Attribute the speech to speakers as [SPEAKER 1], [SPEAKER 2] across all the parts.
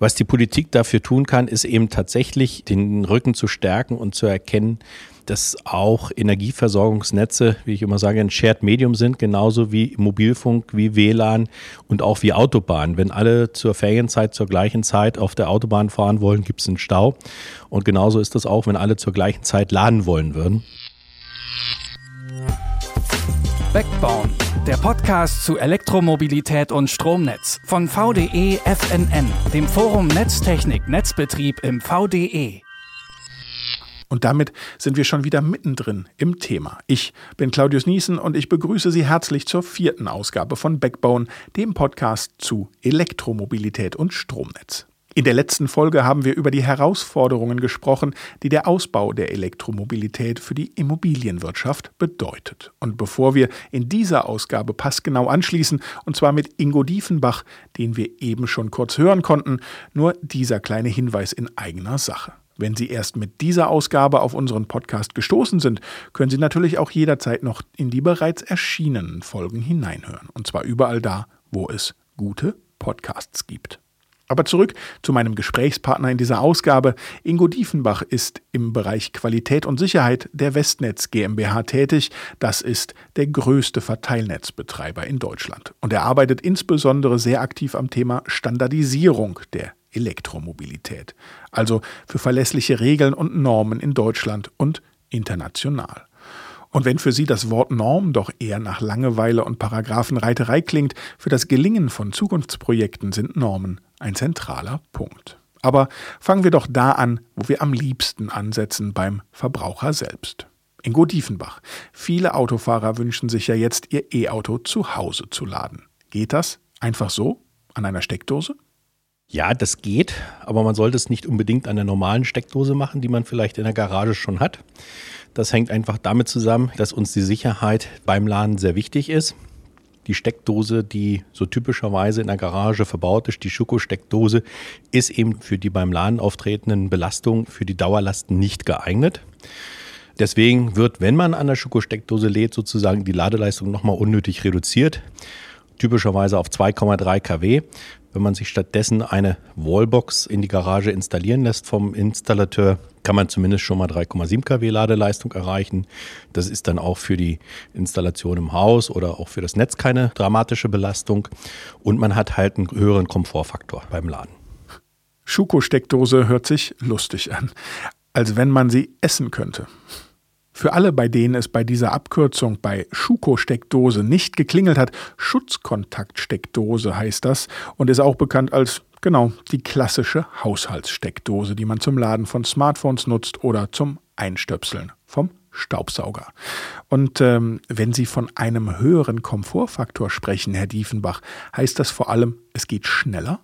[SPEAKER 1] Was die Politik dafür tun kann, ist eben tatsächlich den Rücken zu stärken und zu erkennen, dass auch Energieversorgungsnetze, wie ich immer sage, ein Shared Medium sind, genauso wie Mobilfunk, wie WLAN und auch wie Autobahn. Wenn alle zur Ferienzeit zur gleichen Zeit auf der Autobahn fahren wollen, gibt es einen Stau. Und genauso ist das auch, wenn alle zur gleichen Zeit laden wollen würden.
[SPEAKER 2] Backbone, der Podcast zu Elektromobilität und Stromnetz von VDE FNN, dem Forum Netztechnik Netzbetrieb im VDE.
[SPEAKER 3] Und damit sind wir schon wieder mittendrin im Thema. Ich bin Claudius Niesen und ich begrüße Sie herzlich zur vierten Ausgabe von Backbone, dem Podcast zu Elektromobilität und Stromnetz. In der letzten Folge haben wir über die Herausforderungen gesprochen, die der Ausbau der Elektromobilität für die Immobilienwirtschaft bedeutet. Und bevor wir in dieser Ausgabe passgenau anschließen, und zwar mit Ingo Diefenbach, den wir eben schon kurz hören konnten, nur dieser kleine Hinweis in eigener Sache. Wenn Sie erst mit dieser Ausgabe auf unseren Podcast gestoßen sind, können Sie natürlich auch jederzeit noch in die bereits erschienenen Folgen hineinhören. Und zwar überall da, wo es gute Podcasts gibt. Aber zurück zu meinem Gesprächspartner in dieser Ausgabe. Ingo Diefenbach ist im Bereich Qualität und Sicherheit der Westnetz GmbH tätig. Das ist der größte Verteilnetzbetreiber in Deutschland. Und er arbeitet insbesondere sehr aktiv am Thema Standardisierung der Elektromobilität. Also für verlässliche Regeln und Normen in Deutschland und international. Und wenn für Sie das Wort Norm doch eher nach Langeweile und Paragraphenreiterei klingt, für das Gelingen von Zukunftsprojekten sind Normen ein zentraler Punkt. Aber fangen wir doch da an, wo wir am liebsten ansetzen beim Verbraucher selbst. Ingo Diefenbach. Viele Autofahrer wünschen sich ja jetzt, ihr E-Auto zu Hause zu laden. Geht das einfach so? An einer Steckdose?
[SPEAKER 1] Ja, das geht, aber man sollte es nicht unbedingt an der normalen Steckdose machen, die man vielleicht in der Garage schon hat. Das hängt einfach damit zusammen, dass uns die Sicherheit beim Laden sehr wichtig ist. Die Steckdose, die so typischerweise in der Garage verbaut ist, die Schuko-Steckdose, ist eben für die beim Laden auftretenden Belastungen für die Dauerlasten nicht geeignet. Deswegen wird, wenn man an der Schuko-Steckdose lädt, sozusagen die Ladeleistung nochmal unnötig reduziert typischerweise auf 2,3 kW. Wenn man sich stattdessen eine Wallbox in die Garage installieren lässt vom Installateur, kann man zumindest schon mal 3,7 kW Ladeleistung erreichen. Das ist dann auch für die Installation im Haus oder auch für das Netz keine dramatische Belastung. Und man hat halt einen höheren Komfortfaktor beim Laden.
[SPEAKER 3] Schuko-Steckdose hört sich lustig an, als wenn man sie essen könnte. Für alle, bei denen es bei dieser Abkürzung bei Schuko-Steckdose nicht geklingelt hat, Schutzkontakt-Steckdose heißt das und ist auch bekannt als genau die klassische Haushaltssteckdose, die man zum Laden von Smartphones nutzt oder zum Einstöpseln vom Staubsauger. Und ähm, wenn Sie von einem höheren Komfortfaktor sprechen, Herr Diefenbach, heißt das vor allem, es geht schneller?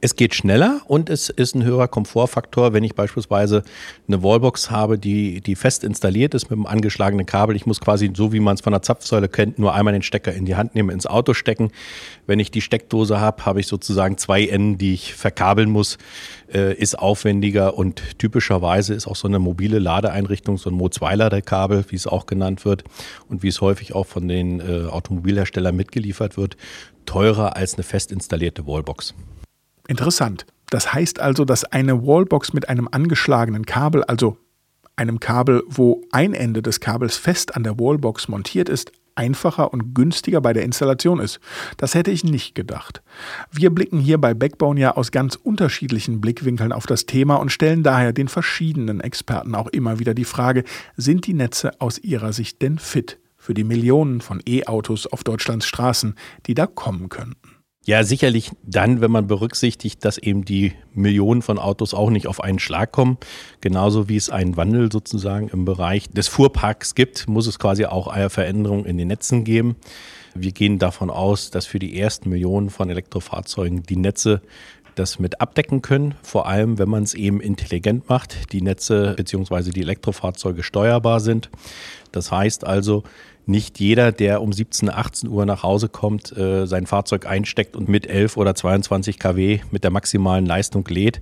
[SPEAKER 1] Es geht schneller und es ist ein höherer Komfortfaktor, wenn ich beispielsweise eine Wallbox habe, die, die fest installiert ist mit einem angeschlagenen Kabel. Ich muss quasi, so wie man es von der Zapfsäule kennt, nur einmal den Stecker in die Hand nehmen, ins Auto stecken. Wenn ich die Steckdose habe, habe ich sozusagen zwei Enden, die ich verkabeln muss. Äh, ist aufwendiger und typischerweise ist auch so eine mobile Ladeeinrichtung, so ein Mo2-Ladekabel, wie es auch genannt wird und wie es häufig auch von den äh, Automobilherstellern mitgeliefert wird, teurer als eine fest installierte Wallbox.
[SPEAKER 3] Interessant. Das heißt also, dass eine Wallbox mit einem angeschlagenen Kabel, also einem Kabel, wo ein Ende des Kabels fest an der Wallbox montiert ist, einfacher und günstiger bei der Installation ist. Das hätte ich nicht gedacht. Wir blicken hier bei Backbone ja aus ganz unterschiedlichen Blickwinkeln auf das Thema und stellen daher den verschiedenen Experten auch immer wieder die Frage, sind die Netze aus ihrer Sicht denn fit für die Millionen von E-Autos auf Deutschlands Straßen, die da kommen könnten?
[SPEAKER 1] Ja, sicherlich dann, wenn man berücksichtigt, dass eben die Millionen von Autos auch nicht auf einen Schlag kommen. Genauso wie es einen Wandel sozusagen im Bereich des Fuhrparks gibt, muss es quasi auch eine Veränderung in den Netzen geben. Wir gehen davon aus, dass für die ersten Millionen von Elektrofahrzeugen die Netze das mit abdecken können, vor allem wenn man es eben intelligent macht, die Netze bzw. die Elektrofahrzeuge steuerbar sind. Das heißt also, nicht jeder, der um 17, 18 Uhr nach Hause kommt, äh, sein Fahrzeug einsteckt und mit 11 oder 22 kW mit der maximalen Leistung lädt.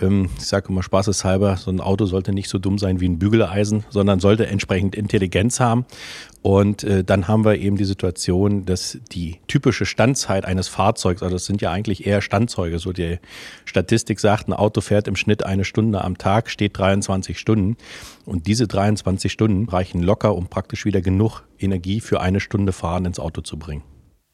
[SPEAKER 1] Ähm, ich sage immer spaßeshalber, so ein Auto sollte nicht so dumm sein wie ein Bügeleisen, sondern sollte entsprechend Intelligenz haben. Und äh, dann haben wir eben die Situation, dass die typische Standzeit eines Fahrzeugs, also das sind ja eigentlich eher Standzeuge, so die Statistik sagt, ein Auto fährt im Schnitt eine Stunde am Tag, steht 23 Stunden. Und diese 23 Stunden reichen locker, um praktisch wieder genug Energie für eine Stunde Fahren ins Auto zu bringen.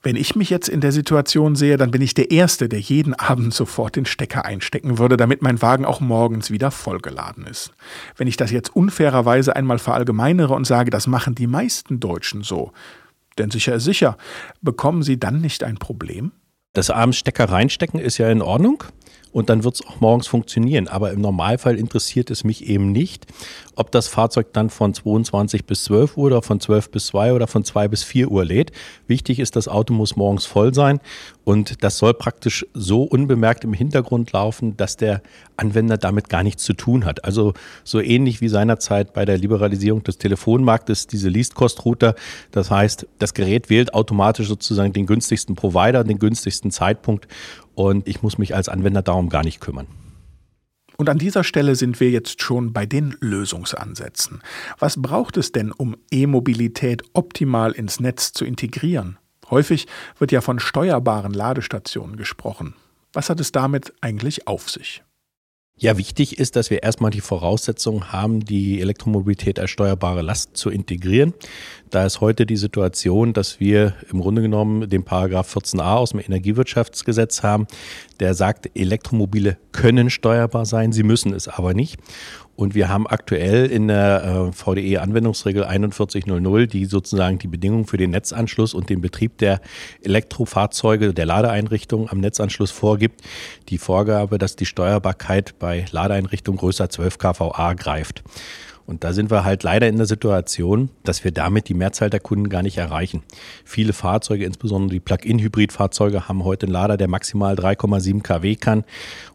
[SPEAKER 3] Wenn ich mich jetzt in der Situation sehe, dann bin ich der Erste, der jeden Abend sofort den Stecker einstecken würde, damit mein Wagen auch morgens wieder vollgeladen ist. Wenn ich das jetzt unfairerweise einmal verallgemeinere und sage, das machen die meisten Deutschen so, denn sicher ist sicher, bekommen sie dann nicht ein Problem?
[SPEAKER 1] Das abends Stecker reinstecken ist ja in Ordnung und dann wird es auch morgens funktionieren. Aber im Normalfall interessiert es mich eben nicht, ob das Fahrzeug dann von 22 bis 12 Uhr oder von 12 bis 2 oder von 2 bis 4 Uhr lädt. Wichtig ist, das Auto muss morgens voll sein und das soll praktisch so unbemerkt im Hintergrund laufen, dass der Anwender damit gar nichts zu tun hat. Also so ähnlich wie seinerzeit bei der Liberalisierung des Telefonmarktes diese Least-Cost-Router. Das heißt, das Gerät wählt automatisch sozusagen den günstigsten Provider, den günstigsten Zeitpunkt und ich muss mich als Anwender darum gar nicht kümmern.
[SPEAKER 3] Und an dieser Stelle sind wir jetzt schon bei den Lösungsansätzen. Was braucht es denn, um E-Mobilität optimal ins Netz zu integrieren? Häufig wird ja von steuerbaren Ladestationen gesprochen. Was hat es damit eigentlich auf sich?
[SPEAKER 1] Ja, wichtig ist, dass wir erstmal die Voraussetzungen haben, die Elektromobilität als steuerbare Last zu integrieren. Da ist heute die Situation, dass wir im Grunde genommen den Paragraph 14a aus dem Energiewirtschaftsgesetz haben, der sagt, Elektromobile können steuerbar sein, sie müssen es aber nicht. Und wir haben aktuell in der äh, VDE-Anwendungsregel 4100, die sozusagen die Bedingungen für den Netzanschluss und den Betrieb der Elektrofahrzeuge, der Ladeeinrichtungen am Netzanschluss vorgibt, die Vorgabe, dass die Steuerbarkeit bei Ladeeinrichtungen größer 12 kVA greift. Und da sind wir halt leider in der Situation, dass wir damit die Mehrzahl der Kunden gar nicht erreichen. Viele Fahrzeuge, insbesondere die Plug-in-Hybrid-Fahrzeuge, haben heute einen Lader, der maximal 3,7 kW kann.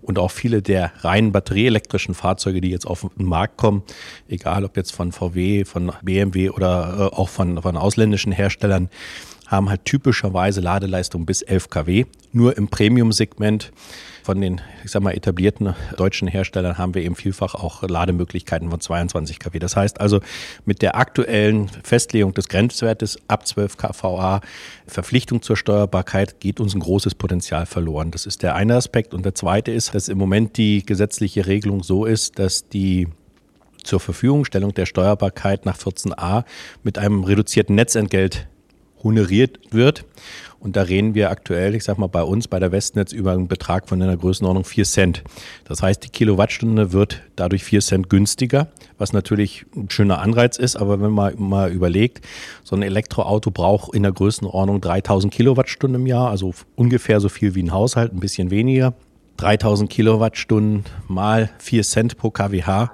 [SPEAKER 1] Und auch viele der reinen batterieelektrischen Fahrzeuge, die jetzt auf den Markt kommen, egal ob jetzt von VW, von BMW oder äh, auch von, von ausländischen Herstellern, haben halt typischerweise Ladeleistung bis 11 kW. Nur im Premium-Segment von den, ich sag mal, etablierten deutschen Herstellern haben wir eben vielfach auch Lademöglichkeiten von 22 kW. Das heißt also, mit der aktuellen Festlegung des Grenzwertes ab 12 kVA, Verpflichtung zur Steuerbarkeit, geht uns ein großes Potenzial verloren. Das ist der eine Aspekt. Und der zweite ist, dass im Moment die gesetzliche Regelung so ist, dass die zur Verfügungstellung der Steuerbarkeit nach 14a mit einem reduzierten Netzentgelt honoriert wird. Und da reden wir aktuell, ich sag mal, bei uns bei der Westnetz über einen Betrag von einer Größenordnung 4 Cent. Das heißt, die Kilowattstunde wird dadurch 4 Cent günstiger, was natürlich ein schöner Anreiz ist. Aber wenn man mal überlegt, so ein Elektroauto braucht in der Größenordnung 3000 Kilowattstunden im Jahr, also ungefähr so viel wie ein Haushalt, ein bisschen weniger. 3000 Kilowattstunden mal 4 Cent pro kWh,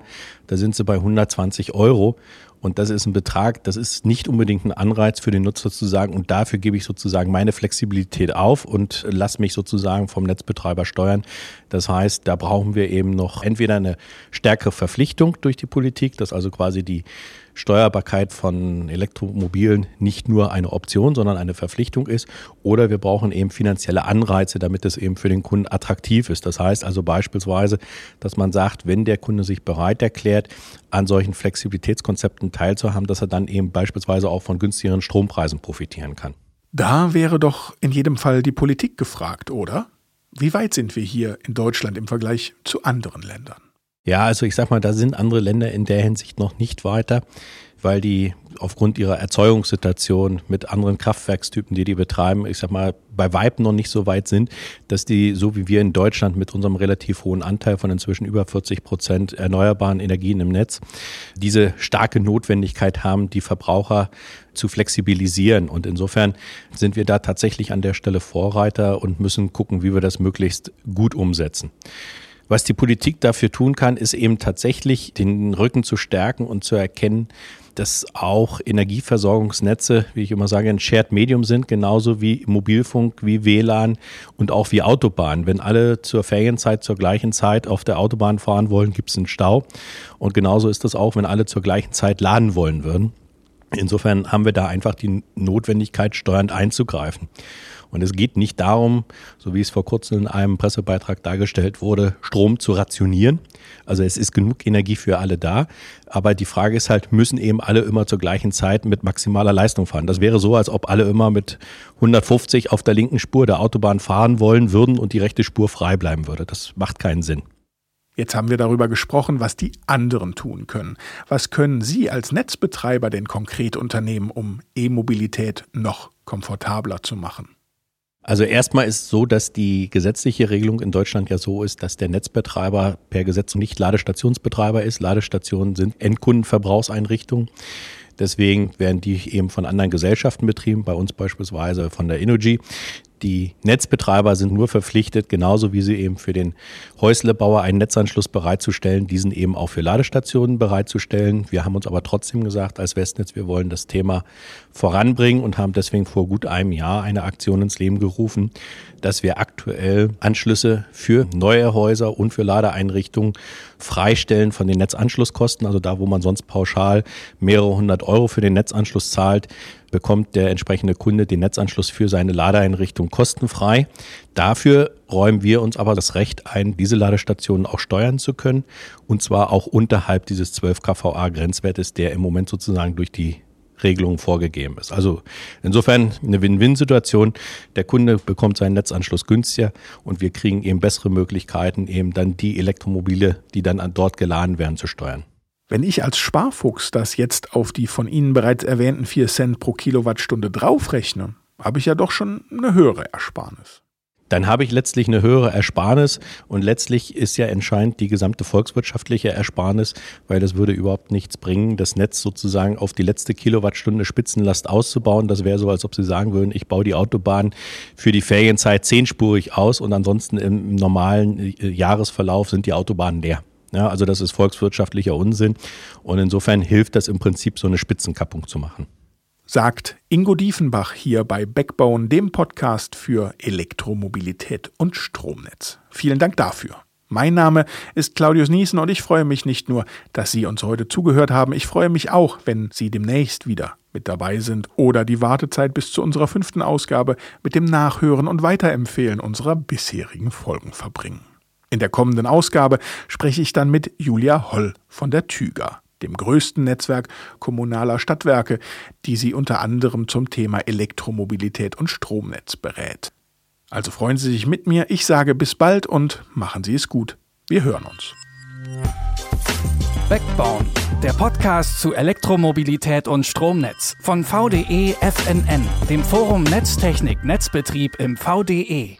[SPEAKER 1] da sind sie bei 120 Euro. Und das ist ein Betrag, das ist nicht unbedingt ein Anreiz für den Nutzer zu sagen, und dafür gebe ich sozusagen meine Flexibilität auf und lasse mich sozusagen vom Netzbetreiber steuern. Das heißt, da brauchen wir eben noch entweder eine stärkere Verpflichtung durch die Politik, dass also quasi die Steuerbarkeit von Elektromobilen nicht nur eine Option, sondern eine Verpflichtung ist. Oder wir brauchen eben finanzielle Anreize, damit es eben für den Kunden attraktiv ist. Das heißt also beispielsweise, dass man sagt, wenn der Kunde sich bereit erklärt, an solchen Flexibilitätskonzepten teilzuhaben, dass er dann eben beispielsweise auch von günstigeren Strompreisen profitieren kann.
[SPEAKER 3] Da wäre doch in jedem Fall die Politik gefragt, oder? Wie weit sind wir hier in Deutschland im Vergleich zu anderen Ländern?
[SPEAKER 1] Ja, also ich sag mal, da sind andere Länder in der Hinsicht noch nicht weiter, weil die aufgrund ihrer Erzeugungssituation mit anderen Kraftwerkstypen, die die betreiben, ich sag mal, bei Weib noch nicht so weit sind, dass die, so wie wir in Deutschland mit unserem relativ hohen Anteil von inzwischen über 40 Prozent erneuerbaren Energien im Netz, diese starke Notwendigkeit haben, die Verbraucher zu flexibilisieren. Und insofern sind wir da tatsächlich an der Stelle Vorreiter und müssen gucken, wie wir das möglichst gut umsetzen. Was die Politik dafür tun kann, ist eben tatsächlich den Rücken zu stärken und zu erkennen, dass auch Energieversorgungsnetze, wie ich immer sage, ein Shared Medium sind, genauso wie Mobilfunk, wie WLAN und auch wie Autobahn. Wenn alle zur Ferienzeit zur gleichen Zeit auf der Autobahn fahren wollen, gibt es einen Stau. Und genauso ist das auch, wenn alle zur gleichen Zeit laden wollen würden. Insofern haben wir da einfach die Notwendigkeit, steuernd einzugreifen. Und es geht nicht darum, so wie es vor kurzem in einem Pressebeitrag dargestellt wurde, Strom zu rationieren. Also es ist genug Energie für alle da. Aber die Frage ist halt, müssen eben alle immer zur gleichen Zeit mit maximaler Leistung fahren? Das wäre so, als ob alle immer mit 150 auf der linken Spur der Autobahn fahren wollen würden und die rechte Spur frei bleiben würde. Das macht keinen Sinn.
[SPEAKER 3] Jetzt haben wir darüber gesprochen, was die anderen tun können. Was können Sie als Netzbetreiber denn konkret unternehmen, um E-Mobilität noch komfortabler zu machen?
[SPEAKER 1] Also erstmal ist es so, dass die gesetzliche Regelung in Deutschland ja so ist, dass der Netzbetreiber per Gesetz nicht Ladestationsbetreiber ist. Ladestationen sind Endkundenverbrauchseinrichtungen. Deswegen werden die eben von anderen Gesellschaften betrieben, bei uns beispielsweise von der Energy. Die Netzbetreiber sind nur verpflichtet, genauso wie sie eben für den Häuslebauer einen Netzanschluss bereitzustellen, diesen eben auch für Ladestationen bereitzustellen. Wir haben uns aber trotzdem gesagt, als Westnetz, wir wollen das Thema voranbringen und haben deswegen vor gut einem Jahr eine Aktion ins Leben gerufen, dass wir aktuell Anschlüsse für neue Häuser und für Ladeeinrichtungen freistellen von den Netzanschlusskosten, also da, wo man sonst pauschal mehrere hundert Euro für den Netzanschluss zahlt, bekommt der entsprechende Kunde den Netzanschluss für seine Ladeeinrichtung kostenfrei. Dafür räumen wir uns aber das Recht ein, diese Ladestationen auch steuern zu können und zwar auch unterhalb dieses 12 kVA Grenzwertes, der im Moment sozusagen durch die Regelung vorgegeben ist. Also insofern eine Win-Win-Situation. Der Kunde bekommt seinen Netzanschluss günstiger und wir kriegen eben bessere Möglichkeiten, eben dann die Elektromobile, die dann dort geladen werden, zu steuern.
[SPEAKER 3] Wenn ich als Sparfuchs das jetzt auf die von Ihnen bereits erwähnten 4 Cent pro Kilowattstunde draufrechne, habe ich ja doch schon eine höhere Ersparnis.
[SPEAKER 1] Dann habe ich letztlich eine höhere Ersparnis und letztlich ist ja entscheidend die gesamte volkswirtschaftliche Ersparnis, weil das würde überhaupt nichts bringen, das Netz sozusagen auf die letzte Kilowattstunde Spitzenlast auszubauen. Das wäre so, als ob Sie sagen würden, ich baue die Autobahn für die Ferienzeit zehnspurig aus und ansonsten im normalen äh, Jahresverlauf sind die Autobahnen leer. Ja, also das ist volkswirtschaftlicher Unsinn und insofern hilft das im Prinzip, so eine Spitzenkappung zu machen.
[SPEAKER 3] Sagt Ingo Diefenbach hier bei Backbone, dem Podcast für Elektromobilität und Stromnetz. Vielen Dank dafür. Mein Name ist Claudius Niesen und ich freue mich nicht nur, dass Sie uns heute zugehört haben, ich freue mich auch, wenn Sie demnächst wieder mit dabei sind oder die Wartezeit bis zu unserer fünften Ausgabe mit dem Nachhören und Weiterempfehlen unserer bisherigen Folgen verbringen. In der kommenden Ausgabe spreche ich dann mit Julia Holl von der Tüger, dem größten Netzwerk kommunaler Stadtwerke, die sie unter anderem zum Thema Elektromobilität und Stromnetz berät. Also freuen Sie sich mit mir, ich sage bis bald und machen Sie es gut. Wir hören uns.
[SPEAKER 2] Backbone, der Podcast zu Elektromobilität und Stromnetz von VDE FNN, dem Forum Netztechnik Netzbetrieb im VDE.